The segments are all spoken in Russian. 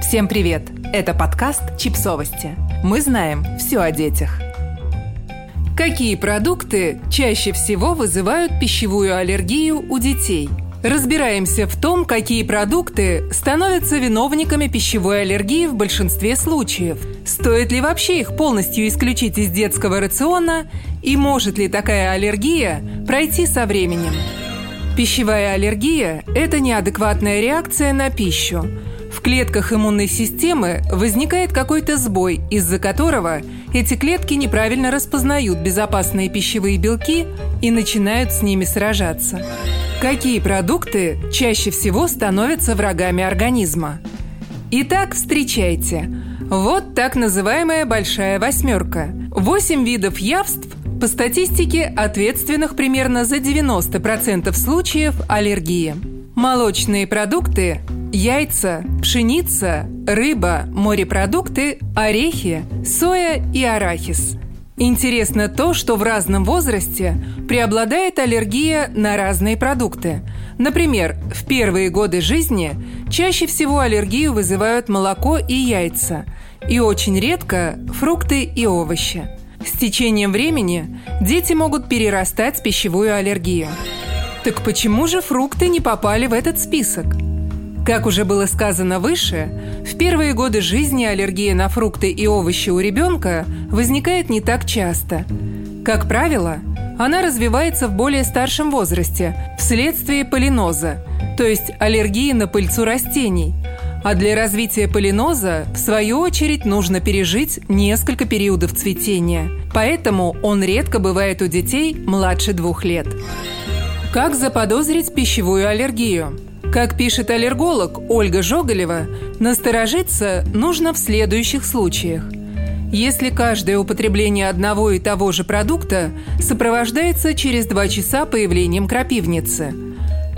Всем привет! Это подкаст «Чипсовости». Мы знаем все о детях. Какие продукты чаще всего вызывают пищевую аллергию у детей? Разбираемся в том, какие продукты становятся виновниками пищевой аллергии в большинстве случаев. Стоит ли вообще их полностью исключить из детского рациона и может ли такая аллергия пройти со временем? Пищевая аллергия – это неадекватная реакция на пищу – в клетках иммунной системы возникает какой-то сбой, из-за которого эти клетки неправильно распознают безопасные пищевые белки и начинают с ними сражаться. Какие продукты чаще всего становятся врагами организма? Итак, встречайте. Вот так называемая «большая восьмерка». Восемь видов явств, по статистике, ответственных примерно за 90% случаев аллергии. Молочные продукты Яйца, пшеница, рыба, морепродукты, орехи, соя и арахис. Интересно то, что в разном возрасте преобладает аллергия на разные продукты. Например, в первые годы жизни чаще всего аллергию вызывают молоко и яйца, и очень редко фрукты и овощи. С течением времени дети могут перерастать пищевую аллергию. Так почему же фрукты не попали в этот список? Как уже было сказано выше, в первые годы жизни аллергия на фрукты и овощи у ребенка возникает не так часто. Как правило, она развивается в более старшем возрасте вследствие полиноза, то есть аллергии на пыльцу растений. А для развития полиноза, в свою очередь, нужно пережить несколько периодов цветения. Поэтому он редко бывает у детей младше двух лет. Как заподозрить пищевую аллергию? Как пишет аллерголог Ольга Жоголева, насторожиться нужно в следующих случаях. Если каждое употребление одного и того же продукта сопровождается через два часа появлением крапивницы.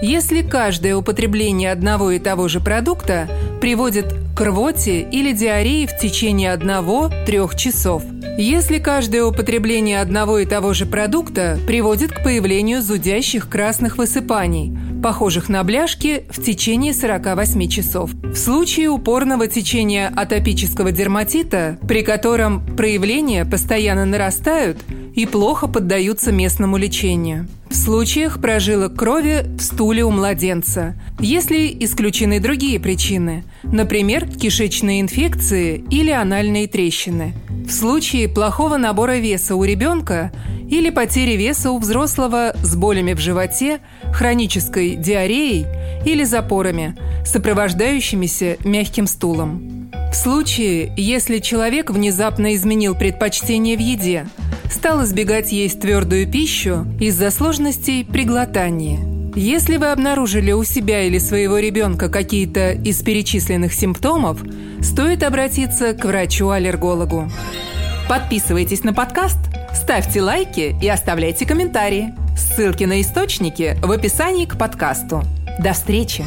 Если каждое употребление одного и того же продукта приводит к рвоте или диарее в течение одного-трех часов. Если каждое употребление одного и того же продукта приводит к появлению зудящих красных высыпаний – похожих на бляшки, в течение 48 часов. В случае упорного течения атопического дерматита, при котором проявления постоянно нарастают и плохо поддаются местному лечению. В случаях прожилок крови в стуле у младенца, если исключены другие причины, например, кишечные инфекции или анальные трещины. В случае плохого набора веса у ребенка или потери веса у взрослого с болями в животе, хронической диареей или запорами, сопровождающимися мягким стулом. В случае, если человек внезапно изменил предпочтение в еде, стал избегать есть твердую пищу из-за сложностей при глотании. Если вы обнаружили у себя или своего ребенка какие-то из перечисленных симптомов, стоит обратиться к врачу-аллергологу. Подписывайтесь на подкаст – Ставьте лайки и оставляйте комментарии. Ссылки на источники в описании к подкасту. До встречи!